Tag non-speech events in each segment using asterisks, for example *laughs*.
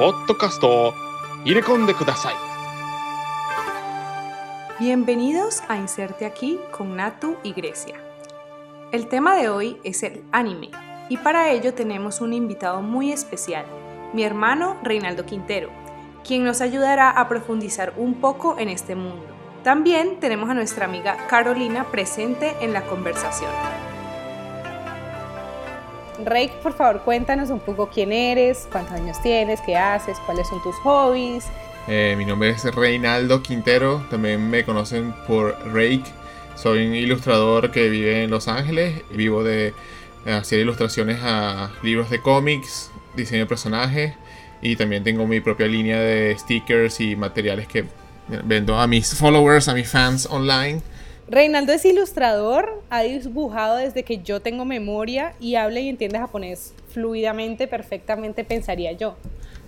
ポッドキャストを入れ込んでください Bienvenidos a Inserte aquí con Natu y Grecia. El tema de hoy es el anime y para ello tenemos un invitado muy especial, mi hermano Reinaldo Quintero, quien nos ayudará a profundizar un poco en este mundo. También tenemos a nuestra amiga Carolina presente en la conversación. Rey, por favor, cuéntanos un poco quién eres, cuántos años tienes, qué haces, cuáles son tus hobbies. Eh, mi nombre es Reinaldo Quintero, también me conocen por Rake. Soy un ilustrador que vive en Los Ángeles, vivo de hacer ilustraciones a libros de cómics, diseño de personajes y también tengo mi propia línea de stickers y materiales que vendo a mis followers, a mis fans online. Reinaldo es ilustrador, ha dibujado desde que yo tengo memoria y habla y entiende japonés fluidamente, perfectamente, pensaría yo.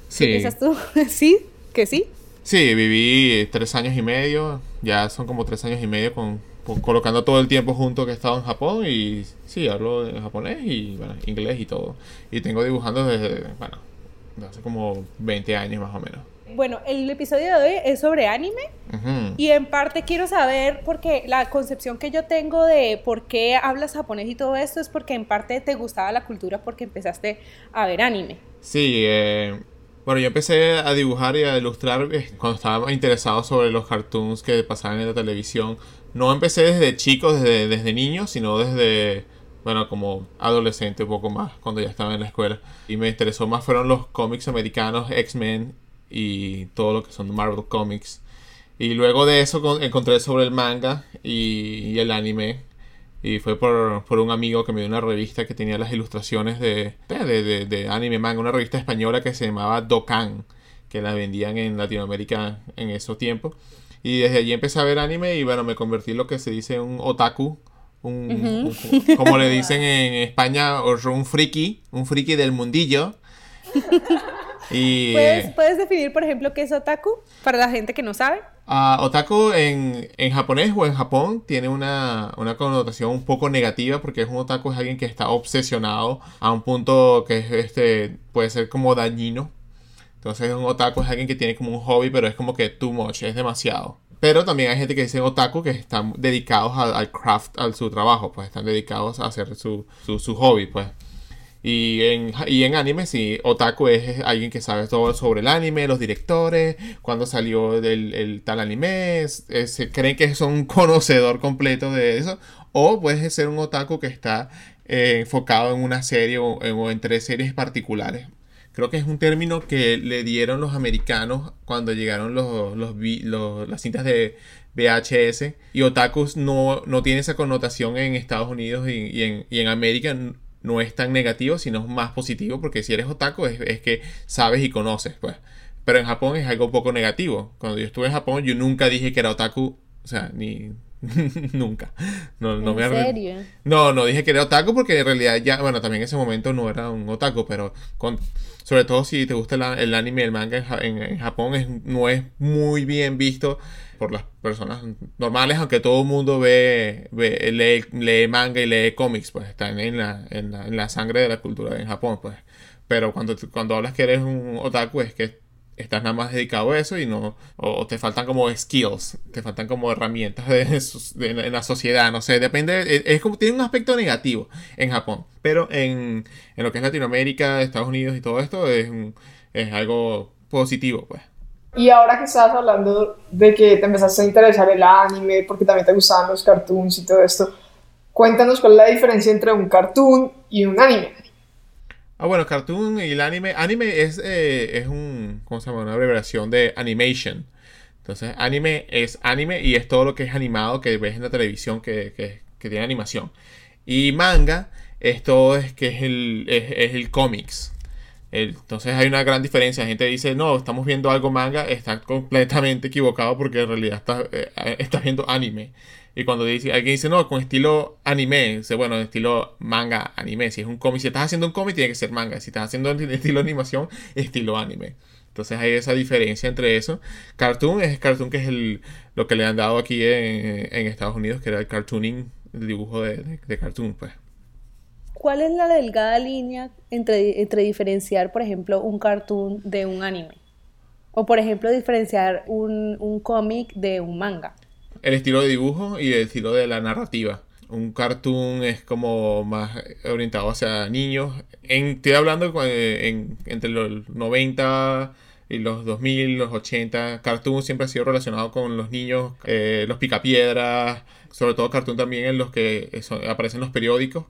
Sí. ¿Qué piensas tú? *laughs* ¿Sí? ¿Que sí? Sí, viví tres años y medio, ya son como tres años y medio con, con- colocando todo el tiempo junto que he estado en Japón y sí, hablo japonés y bueno, inglés y todo. Y tengo dibujando desde, bueno, hace como 20 años más o menos. Bueno, el episodio de hoy es sobre anime Ujú. y en parte quiero saber, porque la concepción que yo tengo de por qué hablas japonés y todo esto es porque en parte te gustaba la cultura porque empezaste a ver anime. Sí, eh, bueno, yo empecé a dibujar y a ilustrar eh, cuando estaba interesado sobre los cartoons que pasaban en la televisión. No empecé desde chico, desde, desde niño, sino desde, bueno, como adolescente un poco más, cuando ya estaba en la escuela. Y me interesó más fueron los cómics americanos, X-Men y todo lo que son Marvel Comics. Y luego de eso con- encontré sobre el manga y, y el anime. Y fue por, por un amigo que me dio una revista que tenía las ilustraciones de, de, de- de anime manga, una revista española que se llamaba Dokan, que la vendían en Latinoamérica en esos tiempos. Y desde allí empecé a ver anime y bueno, me convertí en lo que se dice un otaku, un, un- como le dicen en España, un friki, un friki del mundillo. *laughs* Y, ¿Puedes, ¿Puedes definir, por ejemplo, qué es otaku para la gente que no sabe? Ah, otaku en, en japonés o en Japón tiene una, una connotación un poco negativa porque es un otaku es alguien que está obsesionado a un punto que es este puede ser como dañino. Entonces un otaku es alguien que tiene como un hobby pero es como que too much, es demasiado. Pero también hay gente que dice otaku que están dedicados al, al craft, al su trabajo, pues están dedicados a hacer su, su, su hobby, pues. Y en, y en anime, sí, otaku es alguien que sabe todo sobre el anime, los directores, cuándo salió del, el tal anime, es- es- se creen que son un *laughs* conocedor completo de eso. O puedes ser un otaku que está eh, enfocado en una serie o en, tres series particulares. Creo que es un término que le dieron los americanos cuando llegaron los, los, las cintas de VHS. Y otakus no, no tiene esa connotación en Estados Unidos y, y en, y en América no es tan negativo, sino más positivo, porque si eres otaku es, es que sabes y conoces, pues. Pero en Japón es algo un poco negativo. Cuando yo estuve en Japón, yo nunca dije que era otaku, o sea, ni... *laughs* nunca. No, no ¿En me serio? no, no dije que era otaku porque en realidad ya, bueno, también en ese momento no era un otaku, pero con, sobre todo si te gusta el, a- el anime el manga en- en Japón es, no es muy bien visto por las personas normales, aunque todo el mundo ve, ve- lee, lee manga y lee cómics, pues están en la, en la, en la sangre de la cultura en Japón, pues. Pero cuando, cuando hablas que eres un otaku es que estás nada más dedicado a eso y no o, te faltan como skills te faltan como herramientas de, sus- de- en la sociedad no sé depende es, es como tiene un aspecto negativo en Japón pero en, en lo que es Latinoamérica Estados Unidos y todo esto es, es algo positivo pues Y ahora que estabas hablando de que te empezaste a interesar el anime, porque también te gustaban los cartoons y todo esto, cuéntanos cuál es la diferencia entre un cartoon y un anime. Ah, bueno, cartoon y el anime. Anime es, eh, es un, ¿cómo se llama? Una abreviación de animation. Entonces, anime es anime y es todo lo que es animado que ves en la televisión que, que, que tiene animación. Y manga es todo es que es el, es, es el cómics. Entonces hay una gran diferencia. La gente dice, no, estamos viendo algo manga, está completamente equivocado porque en realidad estás eh, estás viendo anime. Y cuando dice, alguien dice, no, con estilo anime, dice, bueno, estilo manga anime. Si es un cómic, si estás haciendo un cómic, tiene que ser manga. Si estás haciendo estilo animación, estilo anime. Entonces hay esa diferencia entre eso. Cartoon es cartoon que es el, lo que le han dado aquí en, en Estados Unidos, que era el cartooning, el dibujo de, de cartoon, pues. ¿Cuál es la delgada línea entre, entre diferenciar, por ejemplo, un cartoon de un anime? O, por ejemplo, diferenciar un, un cómic de un manga. El estilo de dibujo y el estilo de la narrativa. Un cartoon es como más orientado hacia niños. En, estoy hablando en, entre los 90 y los 2000, los 80. Cartoon siempre ha sido relacionado con los niños, eh, los picapiedras, sobre todo cartoon también en los que aparecen los periódicos.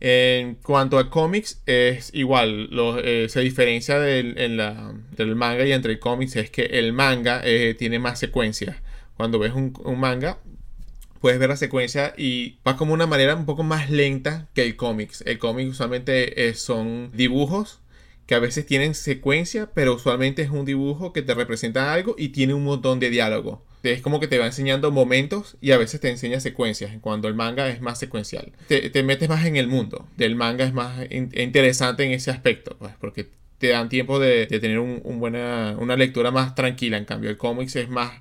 En cuanto a cómics, es igual, eh, se diferencia del, en la, del manga y entre cómics es que el manga tiene más secuencias. Cuando ves un, un, manga, puedes ver la secuencia y va como una manera un poco más lenta que el cómics. El cómic usualmente eh, son dibujos que a veces tienen secuencia, pero usualmente es un dibujo que te representa algo y tiene un montón de diálogo. Es como que te va enseñando momentos y a veces te enseña secuencias, cuando el manga es más secuencial. Te, metes más en el mundo. El manga es más interesante en ese aspecto, pues, porque te dan tiempo de, tener buena, una lectura más tranquila. En cambio, el cómics es más,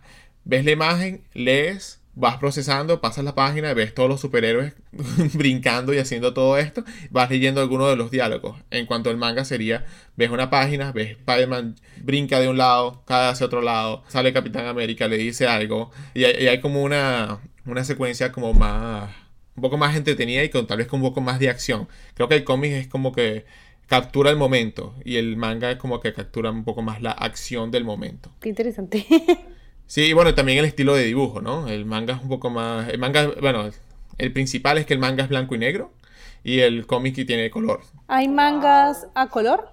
ves la imagen, lees vas procesando, pasas la página, ves todos los superhéroes *laughs* brincando y haciendo todo esto, vas leyendo algunos de los diálogos. En cuanto al manga sería, ves una página, ves Spider-Man brinca de un lado, cae hacia otro lado, sale Capitán América, le dice algo, y hay, como una, una secuencia como más, un poco más entretenida y con tal vez con un poco más de acción. Creo que el cómic es como que captura el momento y el manga es como que captura un poco más la acción del momento. Qué interesante. *laughs* Sí, bueno, también el estilo de dibujo, ¿no? El manga es un poco más... El manga, bueno, el principal es que el manga es blanco y negro y el cómic tiene color. ¿Hay mangas a color?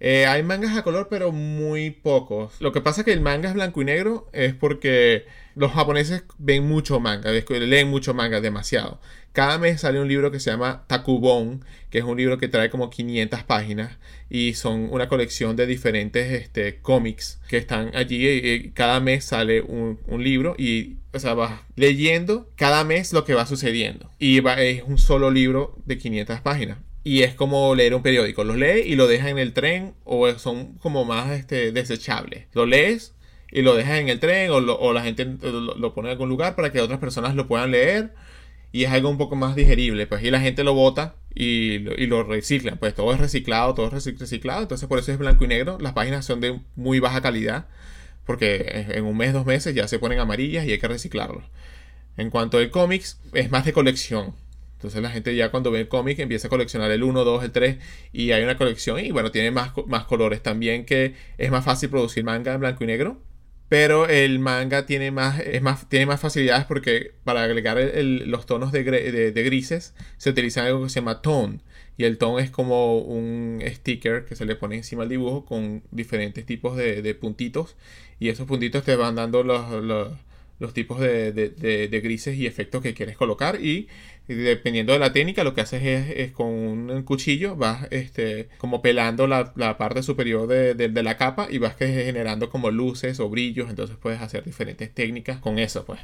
Eh, hay mangas a color, pero muy pocos. Lo que pasa es que el manga es blanco y negro es porque los japoneses ven mucho manga, leen mucho manga, demasiado. Cada mes sale un libro que se llama Takubon, que es un libro que trae como 500 páginas y son una colección de diferentes este, cómics que están allí. Y cada mes sale un, libro y o sea, vas leyendo cada mes lo que va sucediendo. Y es un solo libro de 500 páginas. Y es como leer un periódico. Lo lees y lo dejas en el tren o son como más este, desechables. Lo lees y lo dejas en el tren o, la gente lo, pone en algún lugar para que otras personas lo puedan leer y es algo un poco más digerible, pues, y la gente lo bota y lo, y lo reciclan, pues todo es reciclado, todo es reciclado, entonces por eso es blanco y negro, las páginas son de muy baja calidad, porque en un mes, dos meses ya se ponen amarillas y hay que reciclarlos. En cuanto al cómics, es más de colección. Entonces la gente ya cuando ve el cómic empieza a coleccionar el 1, 2, el 3 y hay una colección y bueno, tiene más, más colores también que es más fácil producir manga en blanco y negro pero el manga tiene más, es más, tiene más facilidades porque para agregar los tonos de, grises se utiliza algo que se llama tone. Y el tone es como un sticker que se le pone encima al dibujo con diferentes tipos de, puntitos. Y esos puntitos te van dando los, los tipos de, grises y efectos que quieres colocar y dependiendo de la técnica lo que haces es, con un cuchillo vas este, como pelando la, parte superior de, la capa y vas generando como luces o brillos entonces puedes hacer diferentes técnicas con eso pues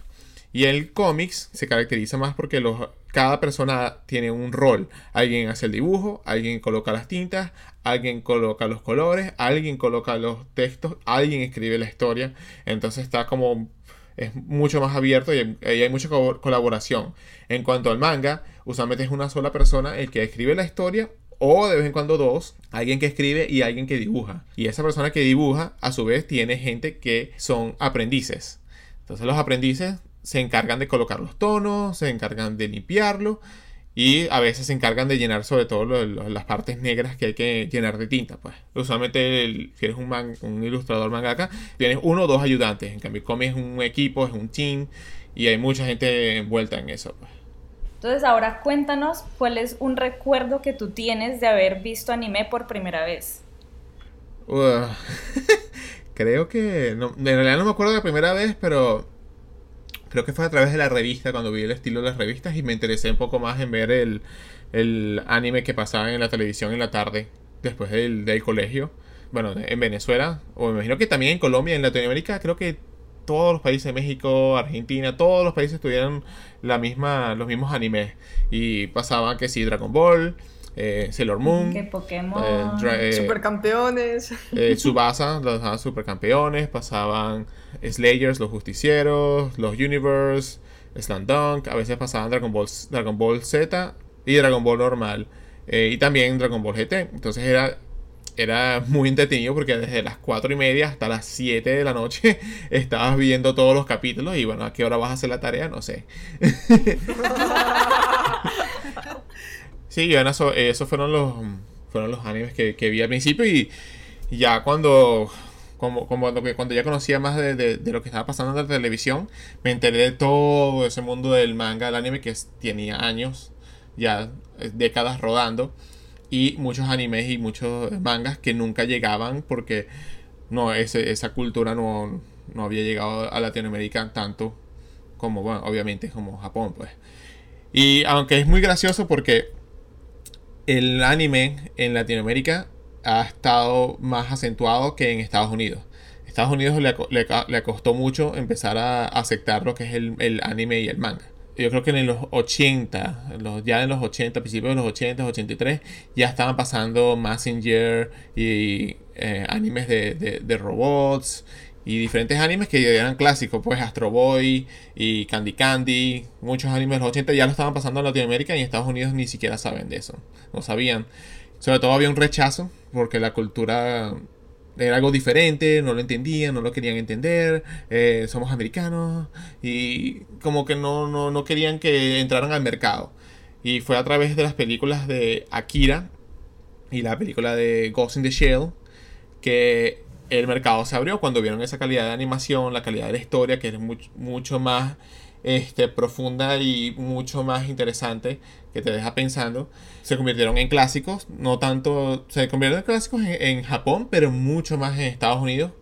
y el cómics se caracteriza más porque los, cada persona tiene un rol. Alguien hace el dibujo, alguien coloca las tintas, alguien coloca los colores, alguien coloca los textos, alguien escribe la historia. Entonces está como es mucho más abierto y hay, mucha colaboración. En cuanto al manga, usualmente es una sola persona el que escribe la historia o de vez en cuando dos, alguien que escribe y alguien que dibuja. Y esa persona que dibuja, a su vez, tiene gente que son aprendices. Entonces los aprendices se encargan de colocar los tonos, se encargan de limpiarlo y a veces se encargan de llenar sobre todo las partes negras que hay que llenar de tinta. Pues usualmente si eres un, un ilustrador mangaka, tienes uno o dos ayudantes. En cambio, Comi es un equipo, es un team y hay mucha gente envuelta en eso. Pues. Entonces ahora cuéntanos cuál es un recuerdo que tú tienes de haber visto anime por primera vez. *laughs* creo que... en realidad no me acuerdo de la primera vez, pero creo que fue a través de la revista cuando vi el estilo de las revistas y me interesé un poco más en ver el, anime que pasaba en la televisión en la tarde después del, colegio. Bueno, en Venezuela, o me imagino que también en Colombia, en Latinoamérica, creo que todos los países, México, Argentina, todos los países tuvieron la misma, los mismos animes. Y pasaban que sí, Dragon Ball, eh, Sailor Moon, que Pokémon, eh, eh, Supercampeones, eh, Subasa, los Supercampeones, pasaban Slayers, los Justicieros, los Universe, Slam Dunk, a veces pasaban Dragon Ball, Dragon Ball Z y Dragon Ball normal. eh, y también Dragon Ball GT. Entonces era, era muy entretenido porque desde las 4 y media hasta las 7 de la noche *laughs* estabas viendo todos los capítulos y bueno, ¿a qué hora vas a hacer la tarea? No sé. *laughs* sí, bueno, eso, esos fueron los, fueron los animes que, que vi al principio y ya cuando como, como cuando ya conocía más de, de, lo que estaba pasando en la televisión, me enteré de todo ese mundo del manga, del anime que tenía años, ya eh, décadas rodando, y muchos animes y muchos mangas que nunca llegaban porque no, ese, esa cultura no, no había llegado a Latinoamérica tanto como, bueno, obviamente como Japón, pues. Y aunque es muy gracioso porque el anime en Latinoamérica ha estado más acentuado que en Estados Unidos. Estados Unidos le, costó mucho empezar a aceptar lo que es el, anime y el manga. Yo creo que en los 80, los, ya en los 80, principios de los 80, 83, ya estaban pasando Messenger y eh, animes de, robots y diferentes animes que eran clásicos, pues Astro Boy y Candy Candy, muchos animes de los 80 ya lo estaban pasando en Latinoamérica y en Estados Unidos ni siquiera saben de eso, no sabían. Sobre todo había un rechazo porque la cultura era algo diferente, no lo entendían, no lo querían entender, eh, somos americanos y como que no, no, no querían que entraran al mercado. Y fue a través de las películas de Akira y la película de Ghost in the Shell que el mercado se abrió cuando vieron esa calidad de animación, la calidad de la historia, que es mucho, más este, profunda y mucho más interesante que te deja pensando. Se convirtieron en clásicos, no tanto, se convirtieron en clásicos en, Japón, pero mucho más en Estados Unidos,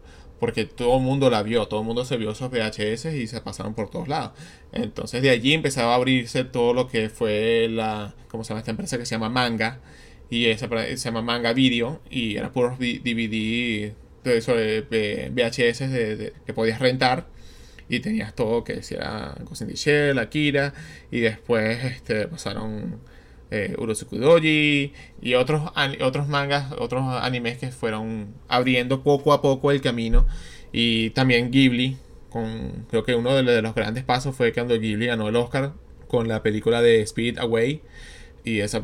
porque todo el mundo la vio, todo el mundo se vio esos VHS y se pasaron por todos lados. Entonces de allí empezaba a abrirse todo lo que fue la, ¿cómo se llama esta empresa que se llama Manga? Y esa se llama Manga Video y era puros DVD de, VHS de, que podías rentar y tenías todo que decía Ghost in the Shell, Akira, y después este, pasaron eh, Doji y otros, otros mangas, otros animes que fueron abriendo poco a poco el camino, y también Ghibli, con, creo que uno de, los grandes pasos fue cuando Ghibli ganó el Oscar con la película de Spirit Away, y eso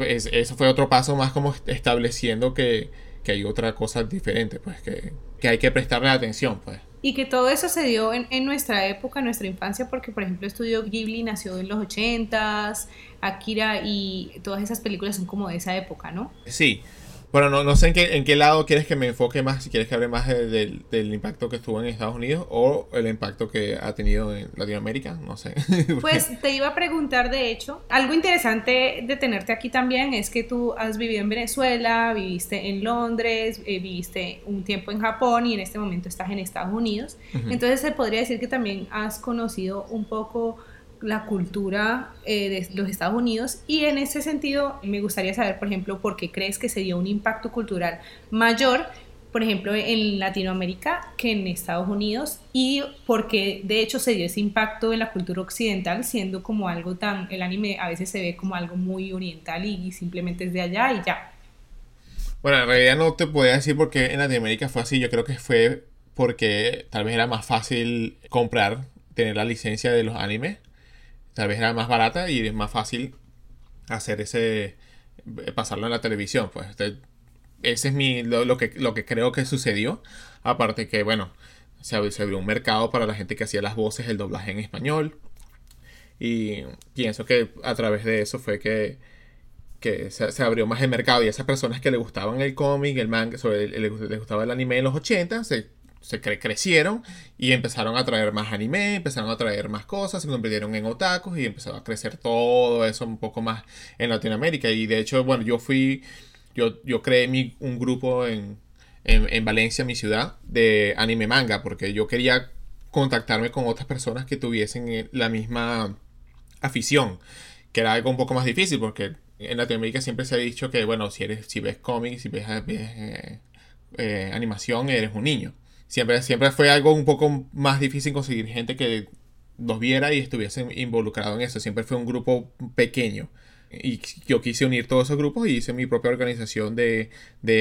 fue otro paso más como estableciendo que, que hay otra cosa diferente, pues que, que hay que prestarle atención, pues. Y que todo eso se dio en, en, nuestra época, en nuestra infancia, porque por ejemplo Estudio Ghibli nació en los 80s, Akira y todas esas películas son como de esa época, ¿no? Sí, bueno, no, no sé en qué, en qué lado quieres que me enfoque más, si quieres que hable más del impacto que estuvo en Estados Unidos o el impacto que ha tenido en Latinoamérica, no sé. *laughs* Pues te iba a preguntar, de hecho, algo interesante de tenerte aquí también es que tú has vivido en Venezuela, viviste en Londres, eh, viviste un tiempo en Japón y en este momento estás en Estados Unidos. Entonces se podría decir que también has conocido un poco la cultura eh, de los Estados Unidos y en ese sentido me gustaría saber, por ejemplo, por qué crees que se dio un impacto cultural mayor, por ejemplo, en Latinoamérica que en Estados Unidos y por qué de hecho se dio ese impacto en la cultura occidental siendo como algo tan, el anime a veces se ve como algo muy oriental y, simplemente es de allá y ya. Bueno, en realidad no te podía decir por qué en Latinoamérica fue así, yo creo que fue porque tal vez era más fácil comprar, tener la licencia de los animes tal vez era más barata y es más fácil hacer ese pasarlo en la televisión pues. Este, ese es mi lo, que lo que creo que sucedió. Aparte que bueno se abrió, un mercado para la gente que hacía las voces el doblaje en español. Y pienso que a través de eso fue que que se, abrió más el mercado. Y esas personas que le gustaban el cómic, el manga, sobre, le, gustaba el anime en los 80, se se crecieron y empezaron a traer más anime, empezaron a traer más cosas, se convirtieron en otakus y empezó a crecer todo eso un poco más en Latinoamérica. Y de hecho, bueno, yo fui, yo, yo creé mi, un grupo en, en, Valencia, mi ciudad, de anime manga, porque yo quería contactarme con otras personas que tuviesen la misma afición, que era algo un poco más difícil, porque en Latinoamérica siempre se ha dicho que, bueno, si, eres, si ves cómics, si ves, eh, eh, animación, eres un niño siempre, siempre fue algo un poco más difícil conseguir gente que nos viera y estuviese involucrado en eso. Siempre fue un grupo pequeño. Y yo quise unir todos esos grupos y hice mi propia organización de,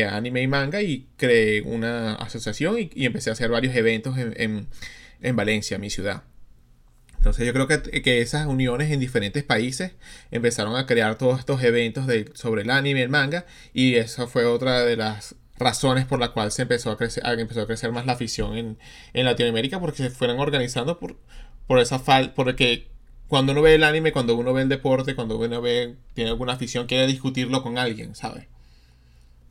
anime y manga y creé una asociación y, empecé a hacer varios eventos en, en, Valencia, mi ciudad. Entonces yo creo que, que esas uniones en diferentes países empezaron a crear todos estos eventos de, sobre el anime y el manga y eso fue otra de las razones por la cual se empezó a crecer, empezó a crecer más la afición en, en Latinoamérica porque se fueron organizando por, por esa falta, porque cuando uno ve el anime, cuando uno ve el deporte, cuando uno ve, tiene alguna afición, quiere discutirlo con alguien, ¿sabes?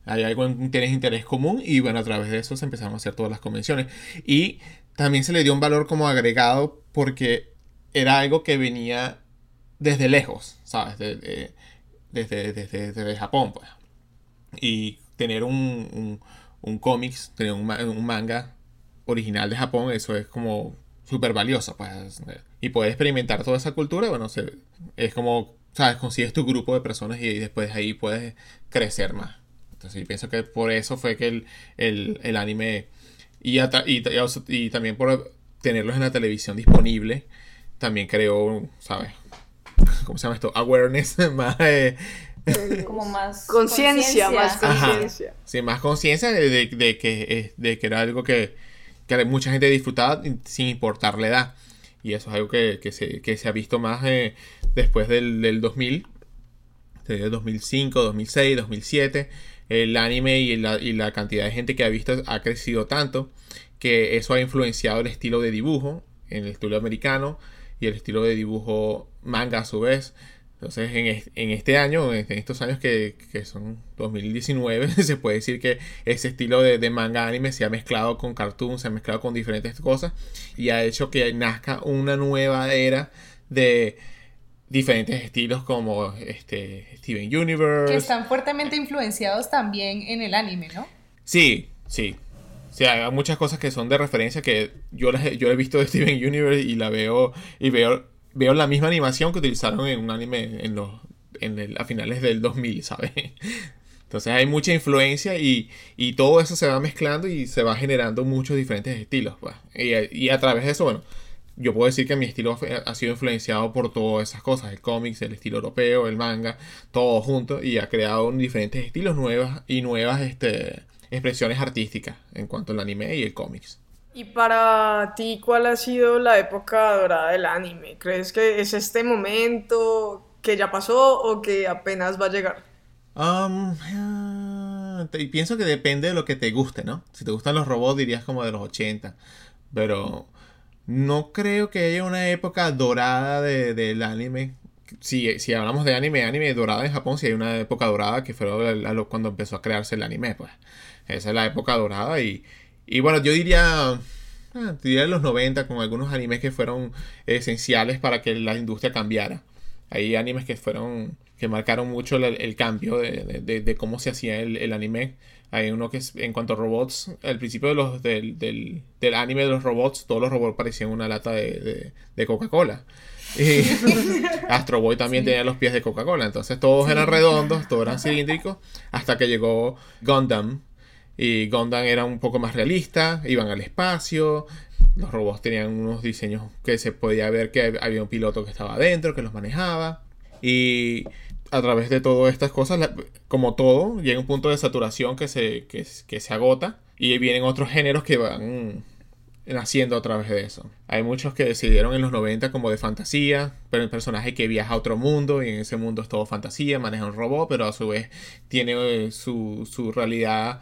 Hay algo en tienes interés común y bueno, a través de eso se empezaron a hacer todas las convenciones. Y también se le dio un valor como agregado porque era algo que venía desde lejos, ¿sabes? desde, desde, Japón, pues. Y tener un, un, un cómics, tener un, un, manga original de Japón, eso es como súper valioso, pues. Y poder experimentar toda esa cultura, bueno, se, es como, ¿sabes? Consigues tu grupo de personas y después ahí puedes crecer más. Entonces yo pienso que por eso fue que el, anime y, y, también por tenerlos en la televisión disponible, también creó, ¿sabes? *laughs* ¿Cómo se llama esto? Awareness *laughs* más... Eh, *laughs* como más conciencia, más conciencia. Sí, más conciencia de, que, de que era algo que, que mucha gente disfrutaba sin importar la edad. Y eso es algo que, se, ha visto más eh, después del, del 2000, desde 2005, 2006, 2007 el anime y la, y la cantidad de gente que ha visto ha crecido tanto que eso ha influenciado el estilo de dibujo, en el estilo americano y el estilo de dibujo manga a su vez. Entonces, en, este año, en estos años que, son 2019, *laughs* se puede decir que ese estilo de, de, manga anime se ha mezclado con cartoon, se ha mezclado con diferentes cosas y ha hecho que nazca una nueva era de, diferentes estilos como este Steven Universe. Que están fuertemente influenciados también en el anime, ¿no? Sí, sí. O sea, hay muchas cosas que son de referencia que yo, yo he visto de Steven Universe y la veo y veo, veo la misma animación que utilizaron en un anime en los, en a finales del 2000, ¿sabes? *laughs* Entonces hay mucha influencia y, y, todo eso se va mezclando y se va generando muchos diferentes estilos. Pues. Y, y a través de eso, bueno, yo puedo decir que mi estilo ha sido influenciado por todas esas cosas, el cómics, el estilo europeo, el manga, todo junto y ha creado diferentes estilos nuevas y nuevas este, expresiones artísticas en cuanto al anime y el cómics. Y para ti, ¿cuál ha sido la época dorada del anime? ¿Crees que es este momento que ya pasó o que apenas va a llegar? Um, pienso que depende de lo que te guste, ¿no? Si te gustan los robots dirías como de los 80, pero no creo que haya una época dorada de, del anime. Si, si hablamos de anime, anime dorada en Japón, si hay una época dorada que fue cuando empezó a crearse el anime, pues. Esa es la época dorada y, y bueno, yo diría, ah, diría los 90 con algunos animes que fueron esenciales para que la industria cambiara. Hay animes que fueron, que marcaron mucho el, cambio de, de, cómo se hacía el, el anime hay uno que es en cuanto a robots, al principio de los, del, del, del, anime de los robots, todos los robots parecían una lata de, de, Coca-Cola. Y *laughs* Astro Boy también tenía los pies de Coca-Cola. Entonces todos eran redondos, todos eran cilíndricos, hasta que llegó Gundam. Y Gundam era un poco más realista, iban al espacio, los robots tenían unos diseños que se podía ver que había un piloto que estaba adentro, que los manejaba. Y a través de todas estas cosas, como todo, llega un punto de saturación que se, que, se agota y vienen otros géneros que van naciendo a través de eso. Hay muchos que decidieron en los 90 como de fantasía, pero el personaje que viaja a otro mundo y en ese mundo es todo fantasía, maneja un robot, pero a su vez tiene eh, su, su realidad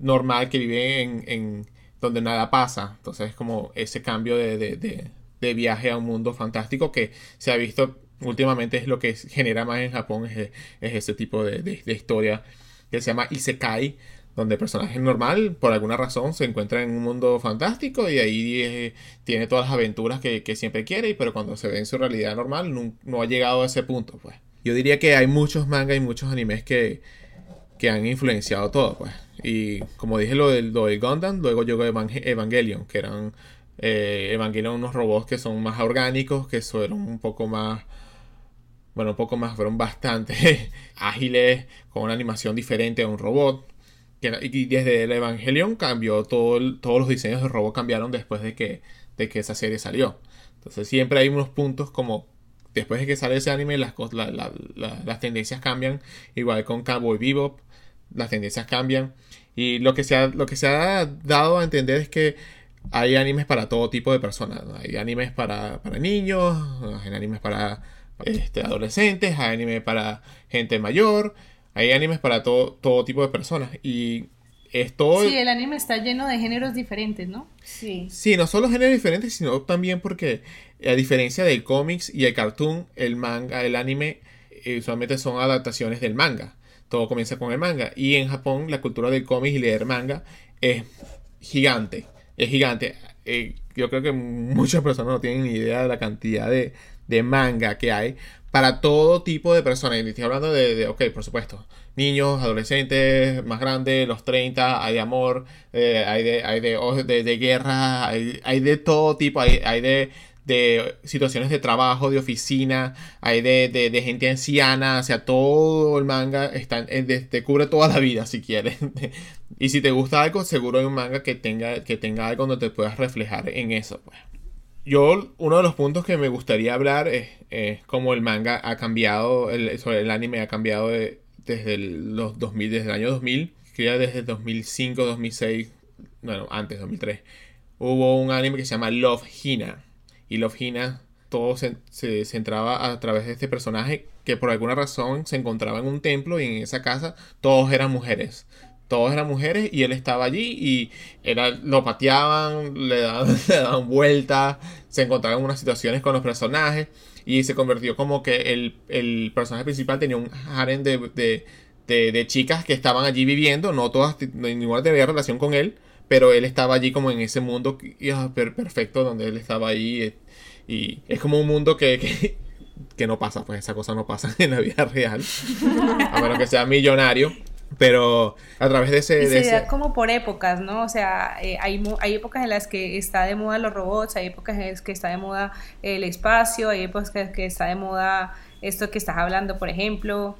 normal que vive en, en, donde nada pasa. Entonces es como ese cambio de, de, de viaje a un mundo fantástico que se ha visto últimamente es lo que genera más en Japón, es, es ese tipo de, historia que se llama Isekai, donde el personaje normal, por alguna razón, se encuentra en un mundo fantástico y ahí eh, tiene todas las aventuras que, siempre quiere, pero cuando se ve en su realidad normal no, ha llegado a ese punto, pues. Yo diría que hay muchos mangas y muchos animes que, que han influenciado todo, pues. Y como dije lo del, lo Gundam, luego llegó Evangelion, que eran eh, Evangelion unos robots que son más orgánicos, que son un poco más bueno, un poco más, fueron bastante *laughs* ágiles, con una animación diferente a un robot. Y desde el Evangelion cambió todo todos los diseños del robot cambiaron después de que, de que esa serie salió. Entonces siempre hay unos puntos como después de que sale ese anime las, las tendencias cambian. Igual con Cowboy Bebop, las tendencias cambian. Y lo que, se ha, lo que se ha dado a entender es que hay animes para todo tipo de personas. Hay animes para, para niños, hay animes para este, adolescentes, hay animes para gente mayor, hay animes para todo, todo tipo de personas. Y es todo... Sí, el anime está lleno de géneros diferentes, ¿no? Sí. Sí, no solo géneros diferentes, sino también porque a diferencia del cómics y el cartoon, el manga, el anime eh, usualmente son adaptaciones del manga. Todo comienza con el manga. Y en Japón la cultura del cómic y leer manga es gigante. Es gigante. Eh, yo creo que muchas personas no tienen ni idea de la cantidad de, de manga que hay para todo tipo de personas. Estoy hablando de, de, ok, por supuesto, niños, adolescentes, más grandes, los 30, hay de amor, eh, hay, de, hay de, de, de guerra, hay, hay, de todo tipo, hay, hay de, de situaciones de trabajo, de oficina, hay de, de, de gente anciana, o sea, todo el manga está, te cubre toda la vida si quieres. *laughs* y si te gusta algo, seguro hay un manga que tenga, que tenga algo donde te puedas reflejar en eso. Pues. Yo, uno de los puntos que me gustaría hablar es, es cómo el manga ha cambiado, el, sobre el anime ha cambiado de, desde el, los 2000, desde el año 2000, que ya desde 2005, 2006, bueno, antes, 2003, hubo un anime que se llama Love Hina. Y Love Hina, todo se, se centraba a través de este personaje que por alguna razón se encontraba en un templo y en esa casa todos eran mujeres. Todos eran mujeres y él estaba allí y era, lo pateaban, le daban, *laughs* le daban vueltas, se encontraban en unas situaciones con los personajes y se convirtió como que el, el personaje principal tenía un harem de, de, de, de, chicas que estaban allí viviendo, no todas, ninguna tenía relación con él, pero él estaba allí como en ese mundo perfecto donde él estaba allí y es como un mundo que, que, que no pasa, pues esa cosa no pasa *laughs* en la vida real, a menos que sea millonario. Pero a través de ese... Y se ese... da como por épocas, ¿no? O sea, eh, hay, hay épocas en las que está de moda los robots, hay épocas en las que está de moda el espacio, hay épocas en las que está de moda esto que estás hablando, por ejemplo.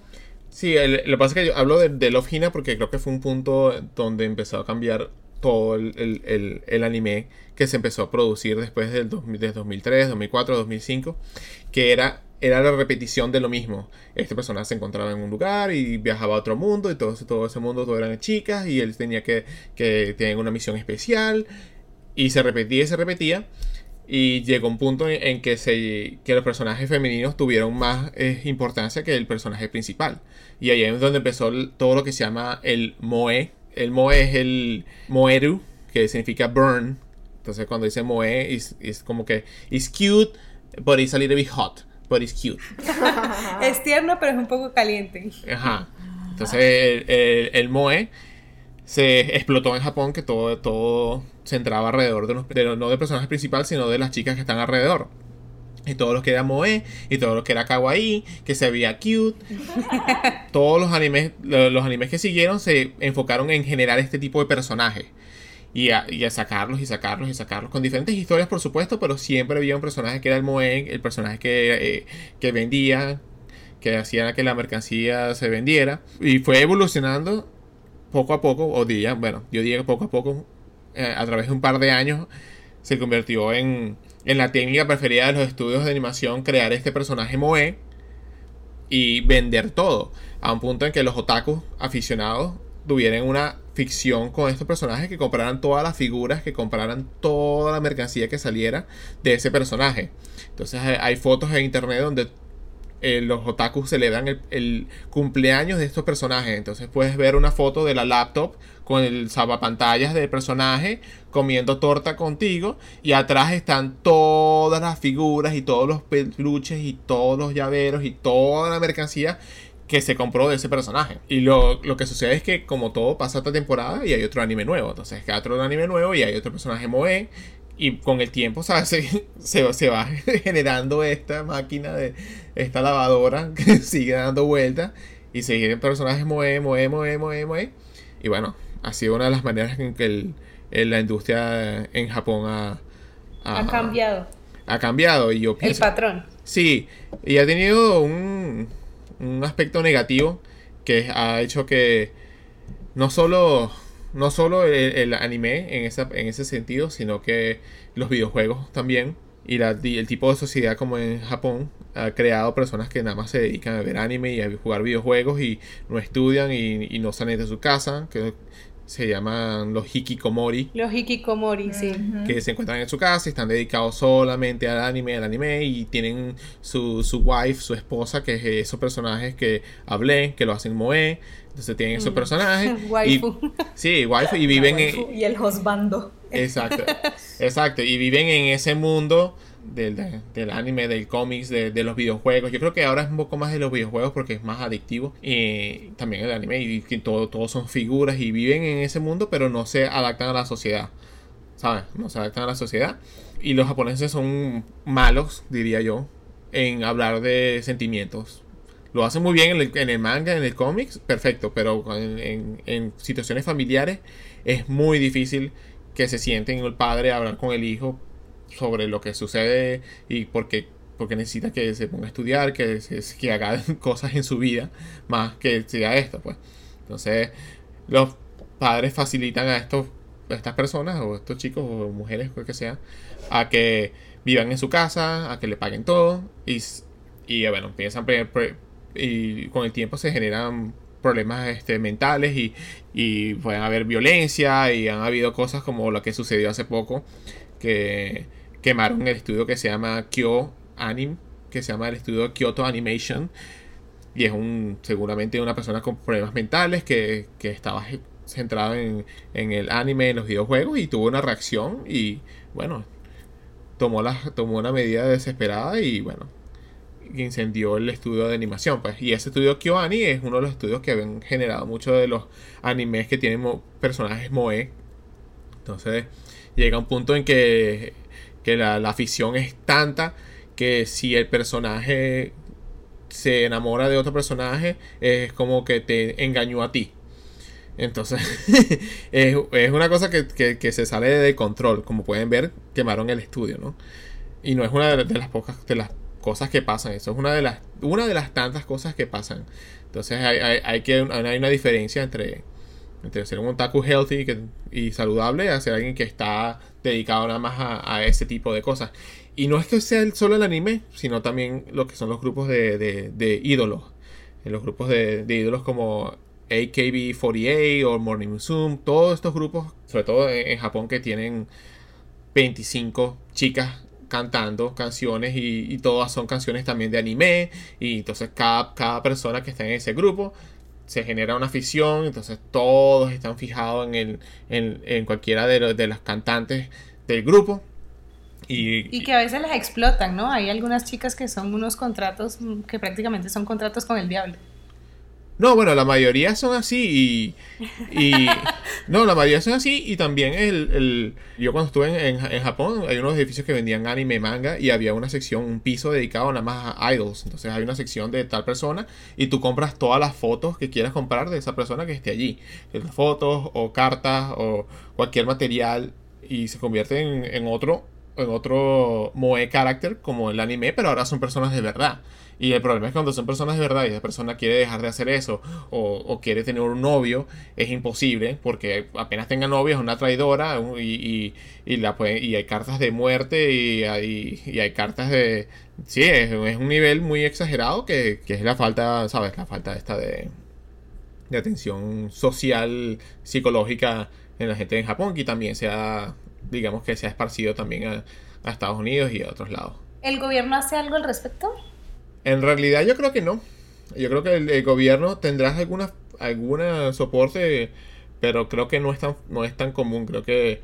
Sí, el, lo que pasa es que yo hablo de, de Love Hina porque creo que fue un punto donde empezó a cambiar todo el, el, el, anime que se empezó a producir después del 2000, de 2003, 2004, 2005, que era, era la repetición de lo mismo. Este personaje se encontraba en un lugar y viajaba a otro mundo y todo, todo ese mundo todo eran chicas y él tenía que, que tener una misión especial y se repetía y se repetía. Y llegó un punto en, en que, se, que los personajes femeninos tuvieron más eh, importancia que el personaje principal. Y ahí es donde empezó todo lo que se llama el Moe, el moe es el moeru, que significa burn. Entonces cuando dice moe es, como que it's cute, but it's a little bit hot, but it's cute. *laughs* es tierno, pero es un poco caliente. Ajá. Entonces el, el, el, moe se explotó en Japón, que todo, todo se entraba alrededor de, los, de no del personaje principal, sino de las chicas que están alrededor. Y todo lo que era moe, y todo lo que era kawaii, que se veía cute. *laughs* Todos los animes, los animes que siguieron se enfocaron en generar este tipo de personajes. Y a, y a, sacarlos y sacarlos y sacarlos. Con diferentes historias, por supuesto, pero siempre había un personaje que era el moe, el personaje que, eh, que vendía, que hacía que la mercancía se vendiera. Y fue evolucionando poco a poco, o día, bueno, yo diría que poco a poco, eh, a través de un par de años, se convirtió en en la técnica preferida de los estudios de animación crear este personaje Moe y vender todo. A un punto en que los otakus aficionados tuvieran una ficción con estos personajes que compraran todas las figuras, que compraran toda la mercancía que saliera de ese personaje. Entonces hay fotos en internet donde eh, los otakus celebran el, el, cumpleaños de estos personajes. Entonces puedes ver una foto de la laptop con el salvapantallas del personaje comiendo torta contigo y atrás están todas las figuras y todos los peluches y todos los llaveros y toda la mercancía que se compró de ese personaje. Y lo, lo, que sucede es que como todo pasa esta temporada y hay otro anime nuevo. Entonces hay otro anime nuevo y hay otro personaje Moe. Y con el tiempo ¿sabes? *laughs* Se, se, se va *laughs* generando esta máquina de esta lavadora *laughs* que sigue dando vueltas. Y siguen personajes Moe, Moe, Moe, Moe, Moe. Y bueno, ha sido una de las maneras en que el, el, la industria en Japón ha, ha, ha cambiado. Ha cambiado y yo pienso... El patrón. Sí, y ha tenido un, un aspecto negativo que ha hecho que no solo no solo el, el, anime en, esa, en ese sentido, sino que los videojuegos también. Y la, el tipo de sociedad como en Japón ha creado personas que nada más se dedican a ver anime y a jugar videojuegos y no estudian y, y no salen de su casa, que se llaman los hikikomori, Los hikikomori, sí. que se encuentran en su casa y están dedicados solamente al anime, al anime y tienen su, su wife, su esposa, que es esos personajes que hablé, que lo hacen moe. Entonces tienen esos personajes. *laughs* y- Waifu. sí, waifu. Y viven en, Y el hosbando. Exacto, exacto. Y viven en ese mundo del, de- del anime, del cómics, de, de los videojuegos. Yo creo que ahora es un poco más de los videojuegos porque es más adictivo. Y también el anime, y que todo, todos son figuras y viven en ese mundo, pero no se adaptan a la sociedad. ¿Sabes? No se adaptan a la sociedad. Y los japoneses son malos, diría yo, en hablar de sentimientos. Lo hacen muy bien en el, en el manga, en el cómics, perfecto, pero en, en- en situaciones familiares es muy difícil que se sienten el padre a hablar con el hijo sobre lo que sucede y porque, porque necesita que se ponga a estudiar, que, que haga *laughs* cosas en su vida, más que sea esto, pues. Entonces, los padres facilitan a estos a estas personas o estos chicos o mujeres, cual que sea, a que vivan en su casa, a que le paguen todo y, y bueno, piensan y con el tiempo se generan problemas este, mentales y, y pueden haber violencia y han habido cosas como lo que sucedió hace poco que quemaron el estudio que se llama Kyo Anim, que se llama el estudio Kyoto Animation y es un seguramente una persona con problemas mentales que, que estaba centrado en, en el anime, en los videojuegos y tuvo una reacción y bueno, tomó, tomó una medida desesperada y bueno, incendió el estudio de animación. Pues. Y ese estudio KyoAni es uno de los estudios que han generado muchos de los animes que tienen personajes moe. Entonces llega un punto en que, que la, la afición es tanta que si el personaje se enamora de otro personaje, es como que te engañó a ti. Entonces, *laughs* es, es una cosa que, que- que se sale de control. Como pueden ver, quemaron el estudio, ¿no? Y no es una de, las pocas de las cosas que pasan. Eso es una de las, una de las tantas cosas que pasan. Entonces, hay, hay- hay hay una diferencia entre, entre ser un otaku healthy que- y saludable a ser alguien que está dedicado nada más a, ese tipo de cosas. Y no es que sea solo el anime, sino también lo que son los grupos de, de- ídolos. En los grupos de, de ídolos como AKB48 o Morning Musume, todos estos grupos, sobre todo en, en Japón, que tienen 25 chicas cantando canciones y, y todas son canciones también de anime. Y entonces cada, cada persona que está en ese grupo se genera una afición, entonces todos están fijados en, el, en, en cualquiera de, los- de las cantantes del grupo. Y, Y que a veces las explotan, ¿no? Hay algunas chicas que son unos contratos mm, que prácticamente son contratos con el diablo. No, bueno, la mayoría son así y... y- *laughs* no, la mayoría son así y también el... el- yo cuando estuve en, en- en Japón hay unos edificios que vendían anime, manga y había una sección, un piso dedicado nada más a idols. Entonces hay una sección de tal persona y tú compras todas las fotos que quieras comprar de esa persona que esté allí. Eh, Fotos o cartas o cualquier material y se convierte en, en otro en otro moe character como el anime, pero ahora son personas de verdad. Y el problema es cuando son personas de verdad y esa persona quiere dejar de hacer eso o, o quiere tener un novio, es imposible porque apenas tenga novio es una traidora y, y, la y hay cartas de muerte y hay, y hay cartas de... Sí, es, un nivel muy exagerado que, que es la falta, ¿sabes? La falta esta de, de atención social, psicológica en la gente en Japón y también se ha, digamos que se ha esparcido también a Estados Unidos y a otros lados. ¿El gobierno hace algo al respecto? En realidad yo creo que no. Yo creo que el, el gobierno tendrá alguna, alguna soporte, pero creo que no es tan, no es tan común. Creo que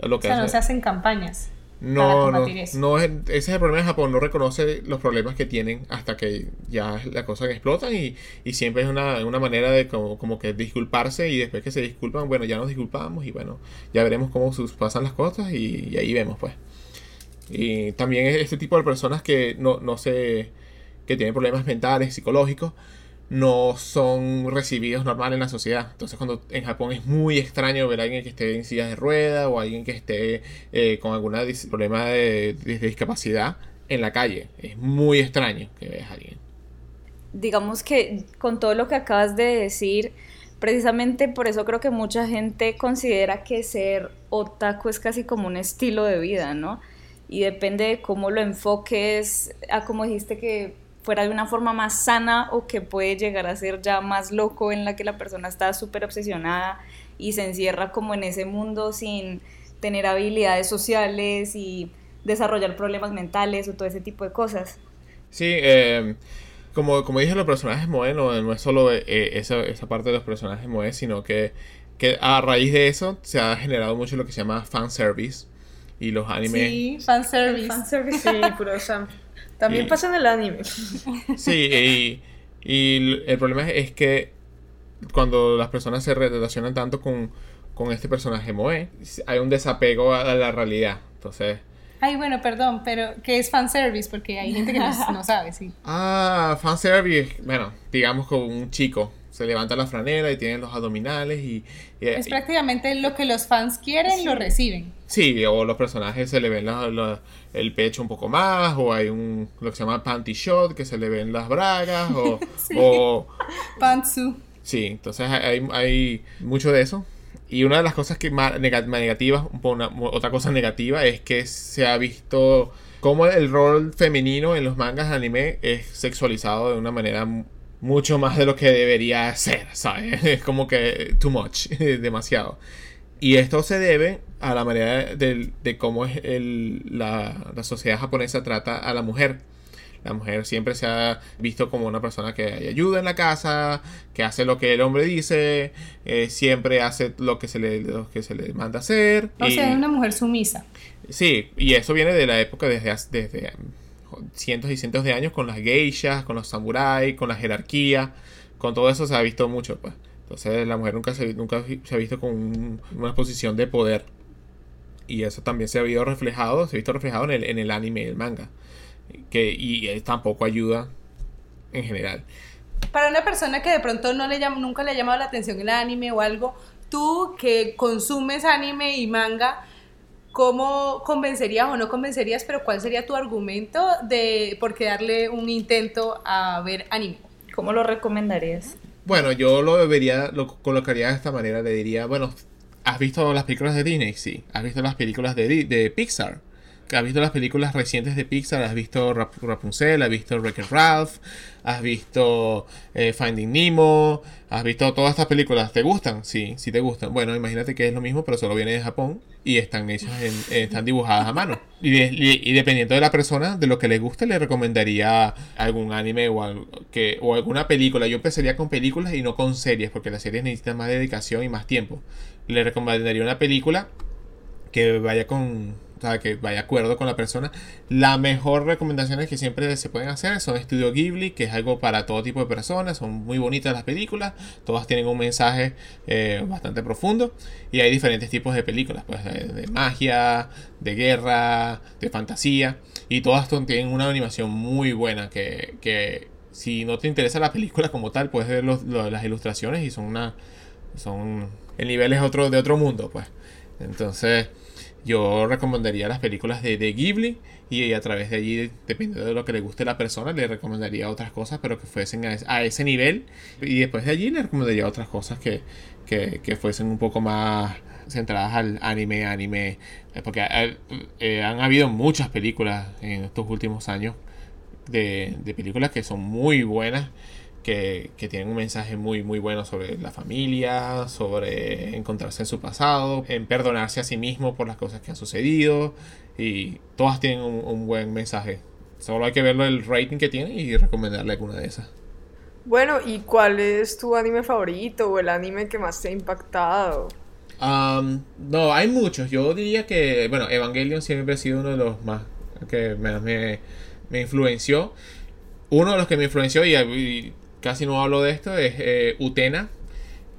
lo O que sea, no se hacen campañas. para no, no, combatir eso. no es, ese es el problema de Japón, no reconoce los problemas que tienen hasta que ya la cosa explotan y, y siempre es una, una manera de como, como que disculparse y después que se disculpan, bueno, ya nos disculpamos y bueno, ya veremos cómo sus- pasan las cosas y, y ahí vemos pues. Y también es este tipo de personas que no, no se, que tienen problemas mentales, psicológicos, no son recibidos normal en la sociedad. Entonces cuando en Japón es muy extraño ver a alguien que esté en silla de ruedas o alguien que esté eh, con algún problema de, de discapacidad en la calle. Es muy extraño que veas a alguien. digamos que con todo lo que acabas de decir, precisamente por eso creo que mucha gente considera que ser otaku es casi como un estilo de vida, ¿no? Y depende de cómo lo enfoques, a como dijiste que fuera de una forma más sana o que puede llegar a ser ya más loco en la que la persona está súper obsesionada y se encierra como en ese mundo sin tener habilidades sociales y desarrollar problemas mentales o todo ese tipo de cosas. Sí, eh, como, como dije, los personajes Moe no, no es solo eh, esa, esa, parte de los personajes Moe, sino que, que a raíz de eso se ha generado mucho lo que se llama fanservice y los animes. Sí, fanservice. Fanservice, sí, puro También pasa en el anime. Sí, y, y el problema es que cuando las personas se relacionan tanto con, con este personaje Moe, hay un desapego a la realidad. Entonces, Ay, bueno, perdón, pero ¿qué es fanservice? Porque hay gente que no, sabe, sí. Ah, fanservice, bueno, digamos con un chico se levanta la franela y tiene los abdominales y... es prácticamente lo que los fans quieren, lo reciben. Sí, o los personajes se le ven el pecho un poco más, o hay un lo que se llama panty shot, que se le ven las bragas, o... *laughs* o Pantsu. Sí, entonces hay, hay mucho de eso. Y una de las cosas que más negativas, otra cosa negativa, es que se ha visto cómo el rol femenino en los mangas de anime es sexualizado de una manera mucho más de lo que debería ser, ¿sabes? *laughs* Es como que too much, *laughs* demasiado. Y esto se debe a la manera de, de cómo es el, la, la sociedad japonesa trata a la mujer. La mujer siempre se ha visto como una persona que ayuda en la casa, que hace lo que el hombre dice, eh, siempre hace lo que se le, lo que se le manda hacer. O sea, es una mujer sumisa. Sí, y eso viene de la época desde, desde cientos y cientos de años con las geishas, con los samuráis, con la jerarquía, con todo eso se ha visto mucho. Pues. Entonces la mujer nunca se, nunca se ha visto con una posición de poder. Y eso también se ha visto reflejado, se ha visto reflejado en el, en el anime y el manga que, y tampoco ayuda en general. Para una persona que de pronto no le llama, nunca le ha llamado la atención el anime o algo, tú que consumes anime y manga, ¿cómo convencerías o no convencerías, pero cuál sería tu argumento de por qué darle un intento a ver anime? ¿Cómo lo recomendarías? Bueno, yo lo debería, lo colocaría de esta manera, le diría, bueno, ¿has visto las películas de Disney? Sí. ¿Has visto las películas de, de Pixar? Has visto las películas recientes de Pixar, has visto Rapunzel, has visto Wreck-It Ralph, has visto eh, Finding Nemo, has visto todas estas películas. ¿Te gustan? Sí, sí te gustan. Bueno, imagínate que es lo mismo, pero solo viene de Japón y están hechas en, están dibujadas a mano. Y, dependiendo de la persona, de lo que le guste, le recomendaría algún anime o, alguna película. Yo empezaría con películas y no con series, porque las series necesitan más dedicación y más tiempo. Le recomendaría una película que vaya con o sea, que vaya acuerdo con la persona. La mejor recomendaciones que siempre se pueden hacer son Estudio Ghibli, que es algo para todo tipo de personas. Son muy bonitas las películas, todas tienen un mensaje eh, bastante profundo. Y hay diferentes tipos de películas, pues de, magia, de guerra, de fantasía. Y todas tienen una animación muy buena que, que si no te interesa la película como tal, puedes ver las ilustraciones y son una... Son... El nivel es otro, de otro mundo, pues. Entonces yo recomendaría las películas de, de, Ghibli y a través de allí, dependiendo de lo que le guste a la persona, le recomendaría otras cosas, pero que fuesen a, ese nivel. Y después de allí le recomendaría otras cosas que, que, fuesen un poco más centradas al anime, anime. Eh, porque eh, eh, han habido muchas películas en estos últimos años de, de películas que son muy buenas que, tienen un mensaje muy muy bueno sobre la familia, sobre encontrarse en su pasado, en perdonarse a sí mismo por las cosas que han sucedido y todas tienen un, buen mensaje. Solo hay que verlo el rating que tiene y recomendarle alguna de esas. Bueno, ¿y cuál es tu anime favorito o el anime que más te ha impactado? no, hay muchos. Yo diría que, bueno, Evangelion siempre ha sido uno de los más que me, me, influenció. Uno de los que me influenció y casi no hablo de esto, es eh, Utena.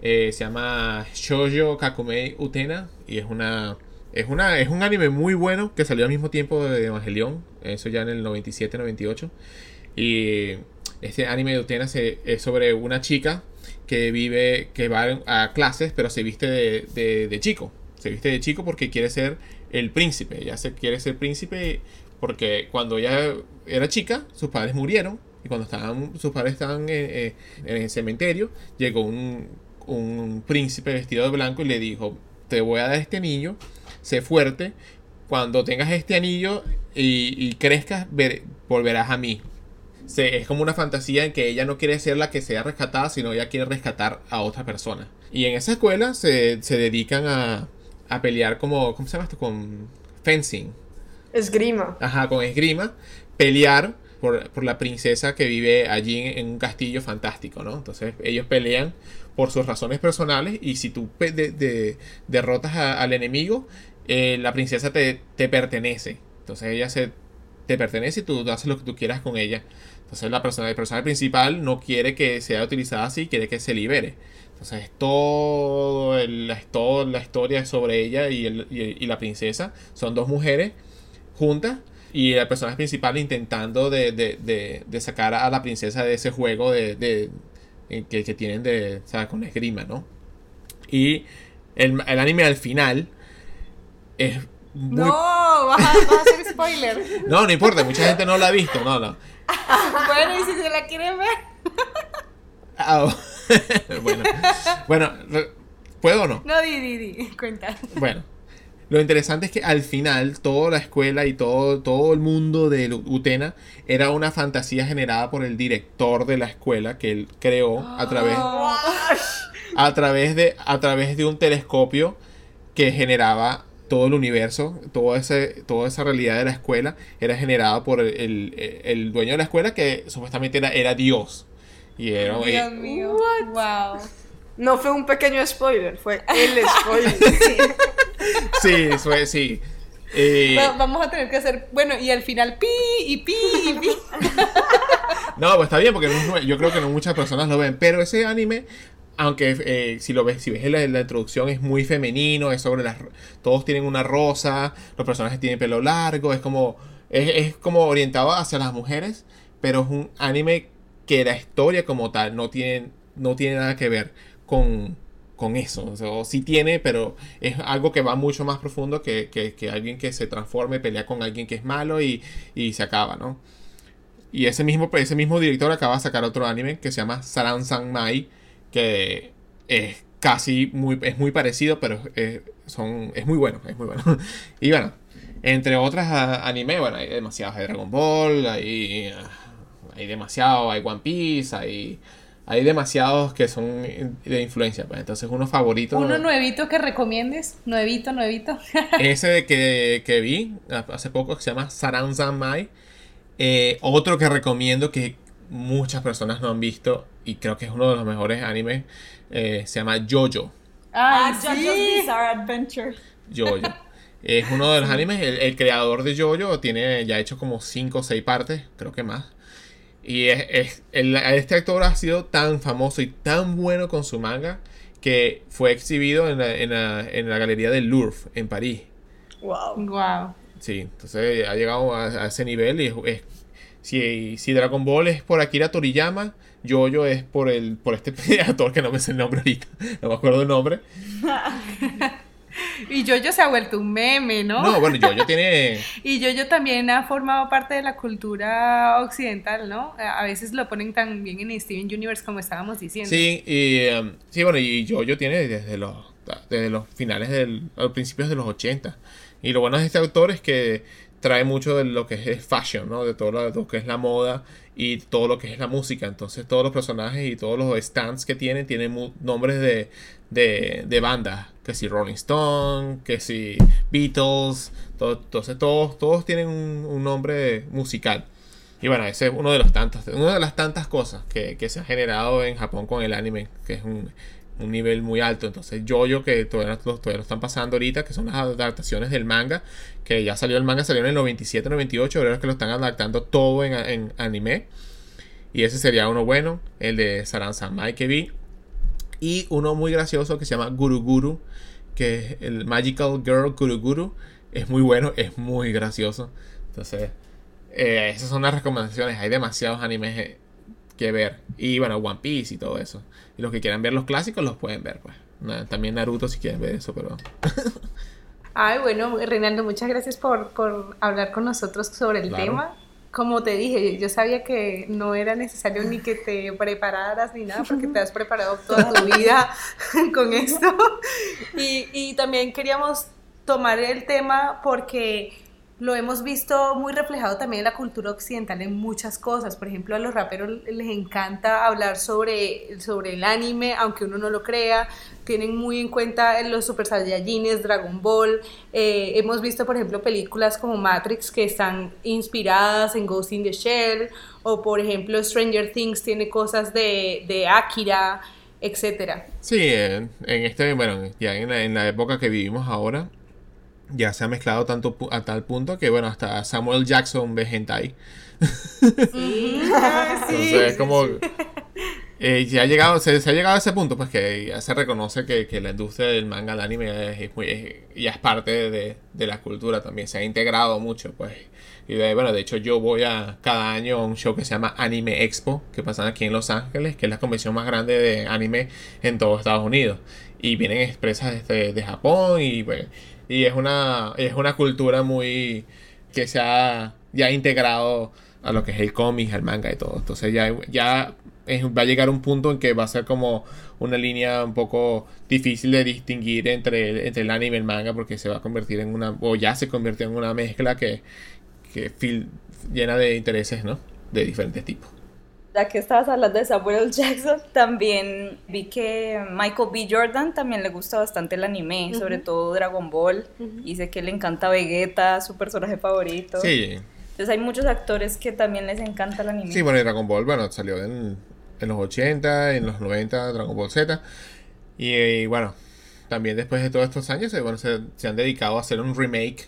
Eh, se llama Shoujo Kakumei Utena. Y es una. Es, una, es un anime muy bueno que salió al mismo tiempo de Evangelion. Eso ya en el 97-98. Y este anime de Utena se, es sobre una chica que vive, que va a clases, pero se viste de, de, chico. Se viste de chico porque quiere ser el príncipe. Ella se quiere ser príncipe porque cuando ella era chica, sus padres murieron y cuando estaban, sus padres estaban en, el cementerio, llegó un, un, príncipe vestido de blanco y le dijo, te voy a dar este anillo, sé fuerte, cuando tengas este anillo y, crezcas, volverás a mí. es como una fantasía en que ella no quiere ser la que sea rescatada, sino ella quiere rescatar a otra persona. Y en esa escuela se, se dedican a, a pelear como, ¿cómo se llama esto? Con fencing. Esgrima. Ajá, con esgrima. Pelear por, la princesa que vive allí en, un castillo fantástico, ¿no? Entonces ellos pelean por sus razones personales y si tú derrotas al enemigo, eh, la princesa te, te pertenece. Entonces ella se te pertenece y tú haces lo que tú quieras con ella. Entonces la persona, el personaje principal no quiere que sea utilizada así, quiere que se libere. Entonces es todo, el, es todo la historia sobre ella y, el- y la princesa. Son dos mujeres juntas y el personaje principal intentando de, de- de- de sacar a la princesa de ese juego de, en que, que tienen de, o sea, con esgrima, ¿no? Y el, el anime al final es muy... No, vas a, vas a hacer spoiler. *laughs* No, no importa, mucha gente no lo ha visto, no, no. bueno, y si se la quieren ver. Ah, oh. *laughs* bueno, bueno, ¿puedo o no? No, di, di, di. Cuenta. Bueno, lo interesante es que al final toda la escuela y todo, todo el mundo de Utena era una fantasía generada por el director de la escuela que él creó a través, a través, de, a través de un telescopio que generaba todo el universo, todo ese, toda esa realidad de la escuela era generada por el, el- el dueño de la escuela que supuestamente era, era Dios. Y era, Dios mío. Wow. No fue un pequeño spoiler, fue el spoiler. *laughs* sí, *laughs* fue, sí. Eh, Va- vamos a tener que hacer. Bueno, y al final pi y pi y pi. *laughs* No, pues está bien, porque no- yo creo que no muchas personas lo ven. Pero ese anime, aunque eh, si lo ves, si ves la, la introducción, es muy femenino, es sobre las todos tienen una rosa, los personajes tienen pelo largo, es como. Es, es como orientado hacia las mujeres, pero es un anime que la historia como tal no tiene, no tiene nada que ver con, con eso. O sea, tiene, pero es algo que va mucho más profundo que, que, alguien que se transforme, pelea con alguien que es malo y, y se acaba, ¿no? Y ese mismo, ese mismo director acaba de sacar otro anime que se llama Saran San Mai, que es casi muy, es muy parecido, pero es, son, es muy bueno, es muy bueno. *laughs* y bueno, entre otras a- anime, bueno, hay demasiados, hay Dragon Ball, hay, ah, hay demasiado, hay One Piece, hay, hay demasiados que son de influencia, pues. Entonces uno favorito... Uno nuevito que recomiendes. Nuevito, nuevito. *laughs* Ese de que, que vi hace poco que se llama Saran San Mai. Eh, otro que recomiendo que muchas personas no han visto y creo que es uno de los mejores animes eh, se llama Jojo. Ah, JoJo's sí. Bizarre Adventure. Jojo. Es uno de los animes, el, el creador de Jojo tiene ya hecho como 5 o 6 partes, creo que más. Y es, es- el- este actor ha sido tan famoso y tan bueno con su manga que fue exhibido en la, en la- en la galería del Louvre en París. wow. Wow. Sí, entonces ha llegado a, a ese nivel y es, es- si, si Dragon Ball es por Akira Toriyama, Jojo es por el por este *laughs* actor que no me sé el nombre ahorita, no me acuerdo el nombre. *laughs* Y Jojo se ha vuelto un meme, ¿no? No, bueno, Jojo tiene *laughs* Y Jojo también ha formado parte de la cultura occidental, ¿no? A veces lo ponen también en Steven Universe como estábamos diciendo. Sí, y um, sí, bueno, y Jojo tiene desde los desde los finales del a los principios de los 80. Y lo bueno de este autor es que trae mucho de lo que es fashion, ¿no? De todo lo, que es la moda y todo lo que es la música. Entonces todos los personajes y todos los stands que tienen tienen nombres de, de, de bandas. Que si Rolling Stone, que si Beatles. entonces todos, todos tienen un, un nombre musical. Y bueno, ese es uno de los tantos, una de las tantas cosas que, que se ha generado en Japón con el anime, que es un, un nivel muy alto. Entonces, Jojo, que todavía, todavía lo están pasando ahorita, que son las adaptaciones del manga, que ya salió el manga, salió en el 97, 98, ahora es que lo están adaptando todo en, en anime. Y ese sería uno bueno, el de Saran Samai que vi. Y uno muy gracioso que se llama Guru Guru, que es el Magical Girl Guru Guru. Es muy bueno, es muy gracioso. Entonces, eh, esas son las recomendaciones. Hay demasiados animes eh, que ver. Y bueno, One Piece y todo eso. Y los que quieran ver los clásicos los pueden ver, pues. También Naruto si quieren ver eso, pero... *laughs* Ay, bueno, Reinaldo, muchas gracias por, por hablar con nosotros sobre el Claro. tema. Como te dije, yo sabía que no era necesario ni que te prepararas ni nada, porque te has preparado toda tu vida *laughs* con esto. Y, también queríamos tomar el tema porque lo hemos visto muy reflejado también en la cultura occidental en muchas cosas. Por ejemplo, a los raperos les encanta hablar sobre, sobre el anime, aunque uno no lo crea. Tienen muy en cuenta los Super Saiyajines, Dragon Ball. Eh, hemos visto, por ejemplo, películas como Matrix que están inspiradas en Ghost in the Shell. O, por ejemplo, Stranger Things tiene cosas de, de Akira, etcétera. Sí, en, en este, bueno, ya en la, en la época que vivimos ahora, ya se ha mezclado tanto a tal punto que, bueno, hasta Samuel Jackson ve hentai. Entonces es como... eh, ya ha llegado, se, se ha llegado a ese punto, pues que ya se reconoce que, que la industria del manga, del anime, es, es muy, es- ya es parte de, de la cultura también, se ha integrado mucho, pues. Y de, bueno, de hecho yo voy a cada año a un show que se llama Anime Expo, que pasa aquí en Los Ángeles, que es la convención más grande de anime en todo Estados Unidos. Y vienen expresas desde de Japón y, bueno, y es una, es una cultura muy que se ha ya integrado a lo que es el cómic, el manga y todo. Entonces ya, ya va a llegar un punto en que va a ser como una línea un poco difícil de distinguir entre, entre el anime y el manga porque se va a convertir en una, o ya se convirtió en una mezcla que, que llena de intereses, ¿no? De diferentes tipos. Ya que estabas hablando de Samuel Jackson, también vi que Michael B. Jordan también le gusta bastante el anime, sobre todo Dragon Ball. Y sé que le encanta Vegeta, su personaje favorito. Sí, Entonces hay muchos actores que también les encanta el anime. Sí, bueno, y Dragon Ball, bueno, salió en, en los 80, en los 90, Dragon Ball Z. Y, eh, bueno, también después de todos estos años, bueno, se, se han dedicado a hacer un remake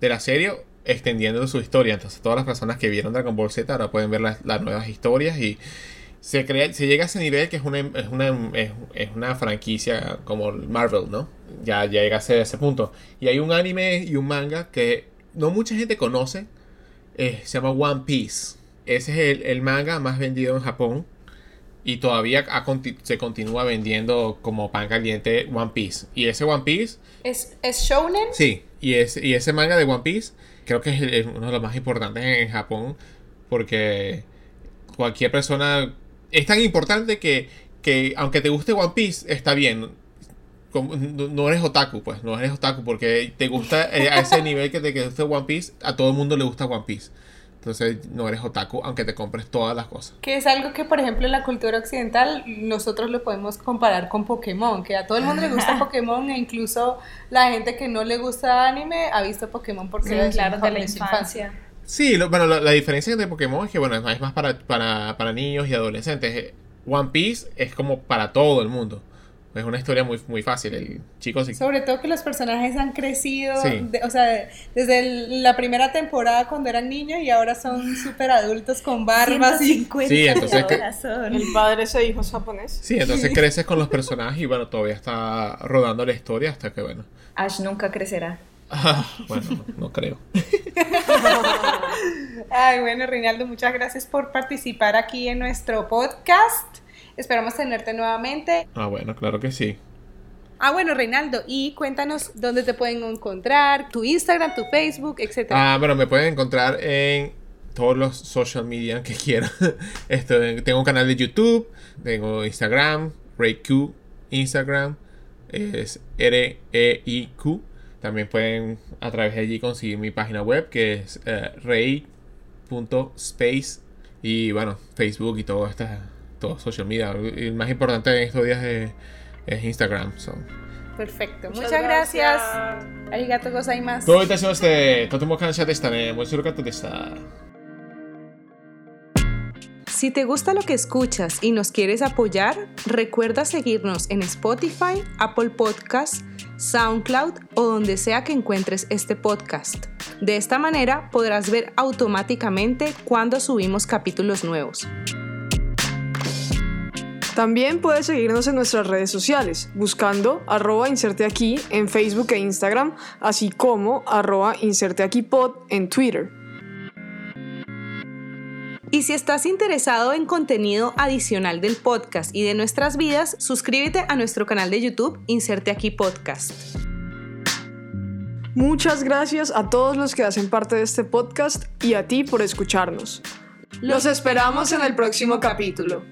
de la serie, extendiendo su historia. Entonces, todas las personas que vieron Dragon Ball Z ahora pueden ver las, nuevas historias y se, crea, se llega a ese nivel que es una, es una, es, una franquicia como Marvel, ¿no? Ya, ya llega a ese, ese punto. Y hay un anime y un manga que no mucha gente conoce, eh, se llama One Piece. Ese es el, el manga más vendido en Japón. Y todavía ha se continúa vendiendo como pan caliente One Piece. Y ese One Piece, ¿Es, es shounen? sí, y, es, y ese manga de One Piece creo que es, el- es uno de los más importantes en, en Japón. Porque cualquier persona... Es tan importante que, que aunque te guste One Piece, está bien. Como- No no eres otaku, pues, no eres otaku porque te gusta eh, a ese *laughs* nivel que te que gusta One Piece, a todo el mundo le gusta One Piece. Entonces no eres otaku aunque te compres todas las cosas. Que es algo que, por ejemplo, en la cultura occidental nosotros lo podemos comparar con Pokémon, que a todo el mundo le gusta *laughs* Pokémon e incluso la gente que no le gusta anime ha visto Pokémon porque Sí, era claro, de la infancia. Sí, lo- bueno, la, la diferencia entre Pokémon es que bueno, es más para, para, para niños y adolescentes. One Piece es como para todo el mundo. Es una historia muy, muy fácil. El chico sí. Sobre todo que los personajes han crecido, Sí. de- o sea, desde el- la primera temporada cuando eran niños y ahora son *laughs* súper adultos con barbas y... 150 Sí, entonces que- corazón. El padre se dijo japonés. Sí, entonces creces con los personajes y bueno, todavía está rodando la historia hasta que bueno. Ash nunca crecerá. bueno, no, no creo. *laughs* Ay, bueno, Reinaldo, muchas gracias por participar aquí en nuestro podcast. Esperamos tenerte nuevamente. Ah, bueno, claro que sí. Ah, bueno, Reinaldo, y cuéntanos dónde te pueden encontrar, tu Instagram, tu Facebook, etcétera. Ah, bueno, me pueden encontrar en todos los social media que quieran. *laughs* Tengo un canal de YouTube, tengo Instagram, RayQ, Instagram, es R-E-I-Q. También pueden a través de allí conseguir mi página web que es eh, ray.space y bueno, Facebook y todo esta, todo social media. El más importante en estos días es, es Instagram. So. Perfecto, muchas, gracias. Arigato gozaimasu. どういたしまして、とても感謝でしたね。面白かったでした。 Si te gusta lo que escuchas y nos quieres apoyar, recuerda seguirnos en Spotify, Apple Podcasts, SoundCloud o donde sea que encuentres este podcast. De esta manera podrás ver automáticamente cuando subimos capítulos nuevos. También puedes seguirnos en nuestras redes sociales, buscando arroba inserte aquí en Facebook e Instagram, así como arroba inserte aquí pod en Twitter. Y si estás interesado en contenido adicional del podcast y de nuestras vidas, suscríbete a nuestro canal de YouTube Inserte aquí Podcast. Muchas gracias a todos los que hacen parte de este podcast y a ti por escucharnos. Los esperamos en el próximo capítulo.